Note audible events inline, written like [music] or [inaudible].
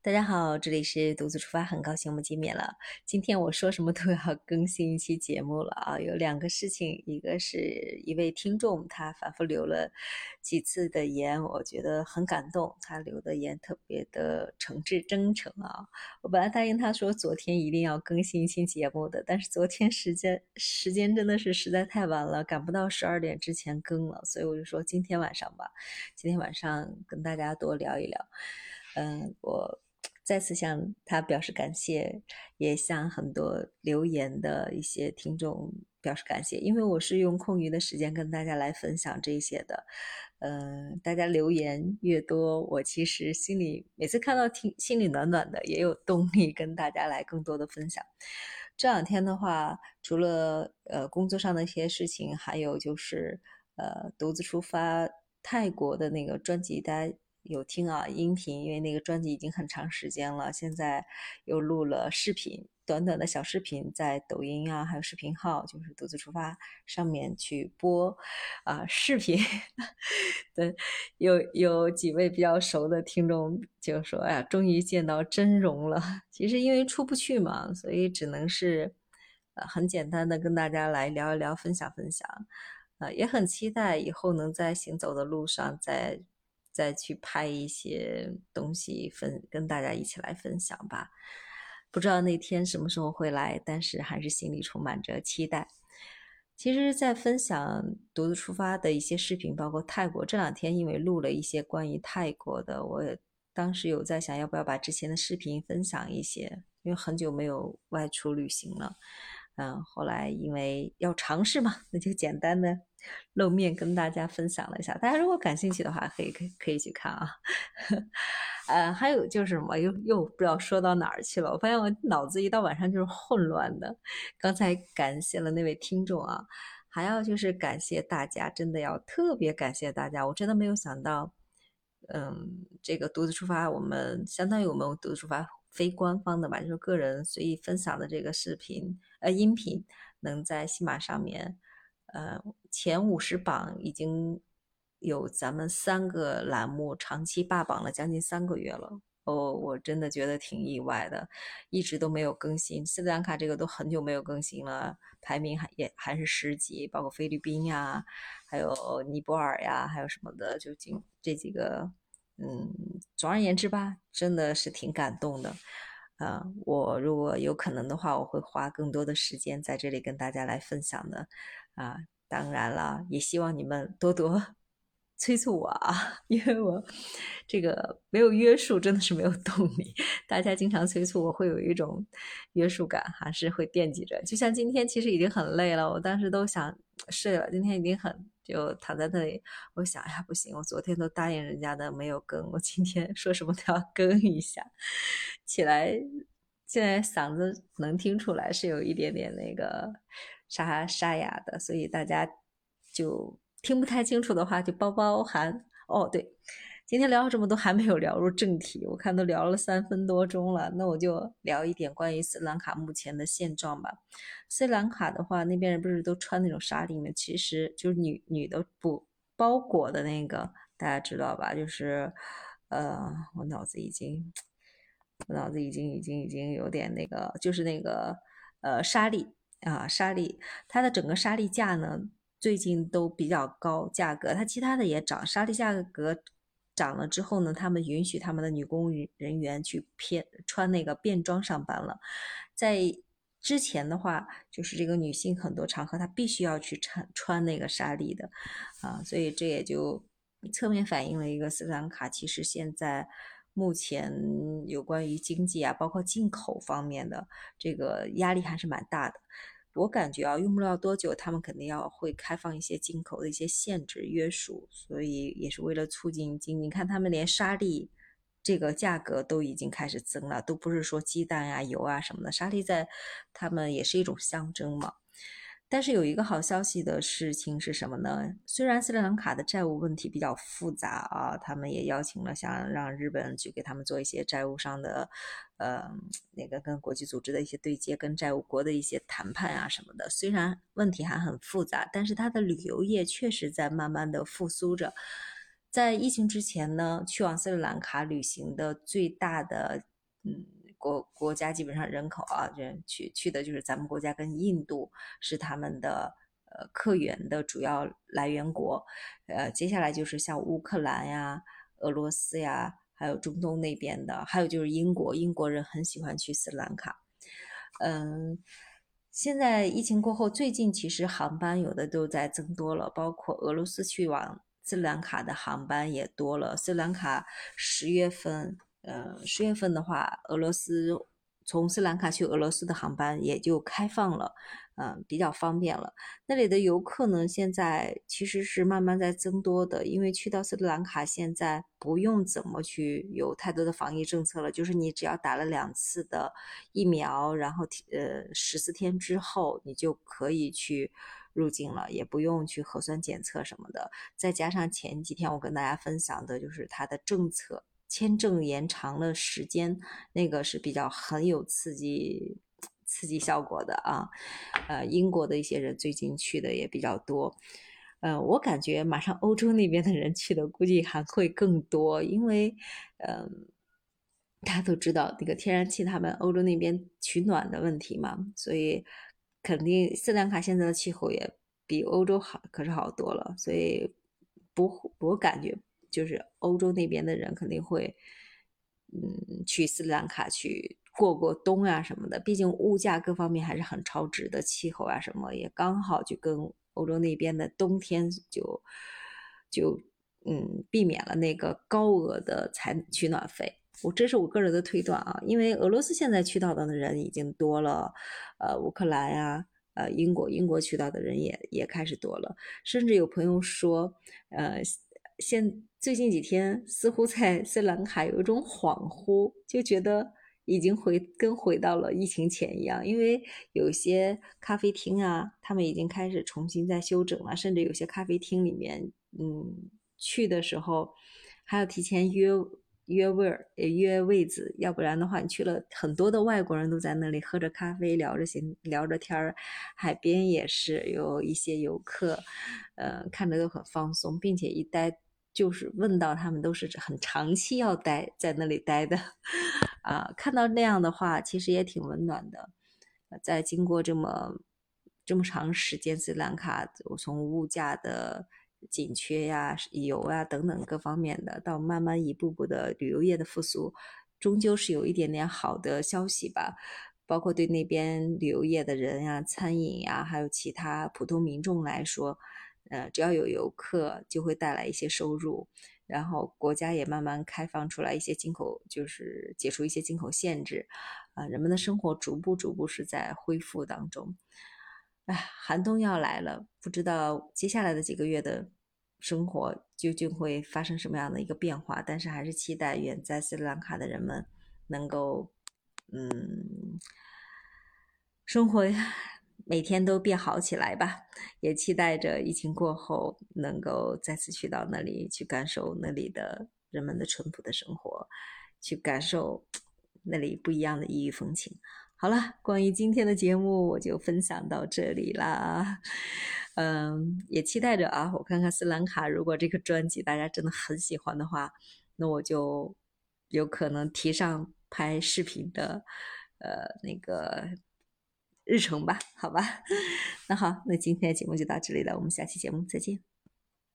大家好，这里是独自出发，很高兴我们见面了。今天我说什么都要 [laughs] 更新一期节目了啊！有两个事情，一个是一位听众他反复留了几次的言，我觉得很感动。他留的言特别的诚挚真诚啊！我本来答应他说昨天一定要更新一期节目的，但是昨天时间时间真的是实在太晚了，赶不到十二点之前更了，所以我就说今天晚上吧，今天晚上跟大家多聊一聊。嗯，我。再次向他表示感谢，也向很多留言的一些听众表示感谢，因为我是用空余的时间跟大家来分享这些的。嗯，大家留言越多，我其实心里每次看到听心里暖暖的，也有动力跟大家来更多的分享。这两天的话，除了呃工作上的一些事情，还有就是呃独自出发泰国的那个专辑，大家。有听啊，音频，因为那个专辑已经很长时间了，现在又录了视频，短短的小视频，在抖音啊，还有视频号，就是独自出发上面去播啊视频。[laughs] 对，有有几位比较熟的听众就说：“哎呀，终于见到真容了。[laughs] ”其实因为出不去嘛，所以只能是呃很简单的跟大家来聊一聊，分享分享。呃，也很期待以后能在行走的路上再。再去拍一些东西分跟大家一起来分享吧，不知道那天什么时候会来，但是还是心里充满着期待。其实，在分享独自出发的一些视频，包括泰国这两天，因为录了一些关于泰国的，我当时有在想要不要把之前的视频分享一些，因为很久没有外出旅行了。嗯，后来因为要尝试嘛，那就简单的露面跟大家分享了一下。大家如果感兴趣的话，可以可可以去看啊。[laughs] 呃，还有就是什么，又又不知道说到哪儿去了。我发现我脑子一到晚上就是混乱的。刚才感谢了那位听众啊，还要就是感谢大家，真的要特别感谢大家。我真的没有想到，嗯，这个独自出发，我们相当于我们独自出发。非官方的吧，就是个人随意分享的这个视频呃音频，能在喜马上面，呃前五十榜已经有咱们三个栏目长期霸榜了将近三个月了哦，我真的觉得挺意外的，一直都没有更新，斯里兰卡这个都很久没有更新了，排名还也还是十几，包括菲律宾呀，还有尼泊尔呀，还有什么的，就仅这几个。嗯，总而言之吧，真的是挺感动的，啊，我如果有可能的话，我会花更多的时间在这里跟大家来分享的，啊，当然了，也希望你们多多 [laughs] 催促我啊，[laughs] 因为我这个没有约束，真的是没有动力。大家经常催促我，会有一种约束感，还是会惦记着。就像今天，其实已经很累了，我当时都想 [tsk] 睡了，今天已经很。就躺在那里，我想呀，不行，我昨天都答应人家的没有更，我今天 [laughs] 说什么都要更一下。起来，现在嗓子能听出来是有一点点那个沙沙哑的，所以大家就听不太清楚的话就包包含。哦，对。今天聊了这么多，还没有聊入正题。我看都聊了三分多钟了，那我就聊一点关于斯里兰卡目前的现状吧。斯里兰卡的话，那边人不是都穿那种纱丽吗？其实就是女女的布包裹的那个，大家知道吧？就是，呃，我脑子已经，我脑子已经已经已经有点那个，就是那个呃纱丽啊，纱丽，它的整个纱丽价呢，最近都比较高价格，它其他的也涨，纱丽价格。涨了之后呢，他们允许他们的女公务人员去偏穿那个便装上班了。在之前的话，就是这个女性很多场合她必须要去穿穿那个纱丽的啊，所以这也就侧面反映了一个斯里兰卡其实现在目前有关于经济啊，包括进口方面的这个压力还是蛮大的。我感觉啊，用不了多久，他们肯定要会开放一些进口的一些限制约束，所以也是为了促进经济。你看，他们连沙粒这个价格都已经开始增了，都不是说鸡蛋啊、油啊什么的，沙粒在他们也是一种象征嘛。但是有一个好消息的事情是什么呢？虽然斯里兰卡的债务问题比较复杂啊，他们也邀请了想让日本去给他们做一些债务上的，呃，那个跟国际组织的一些对接，跟债务国的一些谈判啊什么的。虽然问题还很复杂，但是它的旅游业确实在慢慢的复苏着。在疫情之前呢，去往斯里兰卡旅行的最大的嗯国国家，基本上人口啊，就去去的就是咱们国家跟印度是他们的呃客源的主要来源国，呃，接下来就是像乌克兰呀、俄罗斯呀，还有中东那边的，还有就是英国，英国人很喜欢去斯里兰卡，嗯。现在疫情过后，最近其实航班有的都在增多了，包括俄罗斯去往斯里兰卡的航班也多了。斯里兰卡十月份，呃，十月份的话，俄罗斯从斯里兰卡去俄罗斯的航班也就开放了。嗯，比较方便了。那里的游客呢，现在其实是慢慢在增多的，因为去到斯里兰卡现在不用怎么去有太多的防疫政策了，就是你只要打了两次的疫苗，然后呃十四天之后你就可以去入境了，也不用去核酸检测什么的。再加上前几天我跟大家分享的就是它的政策，签证延长了时间，那个是比较很有刺激。刺激效果的啊，呃，英国的一些人最近去的也比较多，呃，我感觉马上欧洲那边的人去的估计还会更多，因为，嗯，大家都知道那个天然气，他们欧洲那边取暖的问题嘛，所以肯定斯里兰卡现在的气候也比欧洲好，可是好多了，所以不，我感觉就是欧洲那边的人肯定会，嗯，去斯里兰卡去。过过冬啊什么的，毕竟物价各方面还是很超值的，气候啊什么也刚好就跟欧洲那边的冬天就就嗯避免了那个高额的采取暖费。我这是我个人的推断啊，因为俄罗斯现在去到的人已经多了，呃，乌克兰呀，呃，英国英国去到的人也也开始多了，甚至有朋友说，呃，现最近几天似乎在斯里兰卡有一种恍惚，就觉得。已经回跟回到了疫情前一样，因为有些咖啡厅啊，他们已经开始重新在休整了，甚至有些咖啡厅里面，嗯，去的时候还要提前约约位儿，约位子，要不然的话，你去了很多的外国人都在那里喝着咖啡，聊着闲聊着天儿，海边也是有一些游客，呃，看着都很放松，并且一待。就是问到他们都是很长期要待在那里待的，啊，看到那样的话，其实也挺温暖的。在经过这么这么长时间，斯里兰卡我从物价的紧缺呀、油啊等等各方面的，到慢慢一步步的旅游业的复苏，终究是有一点点好的消息吧。包括对那边旅游业的人呀、餐饮呀，还有其他普通民众来说。呃，只要有游客，就会带来一些收入，然后国家也慢慢开放出来一些进口，就是解除一些进口限制，啊，人们的生活逐步逐步是在恢复当中。哎，寒冬要来了，不知道接下来的几个月的生活究竟会发生什么样的一个变化，但是还是期待远在斯里兰卡的人们能够，嗯，生活。每天都变好起来吧，也期待着疫情过后能够再次去到那里，去感受那里的人们的淳朴的生活，去感受那里不一样的异域风情。好了，关于今天的节目我就分享到这里啦。嗯，也期待着啊，我看看斯兰卡，如果这个专辑大家真的很喜欢的话，那我就有可能提上拍视频的，呃，那个。日程吧，好吧，[laughs] 那好，那今天的节目就到这里了，我们下期节目再见。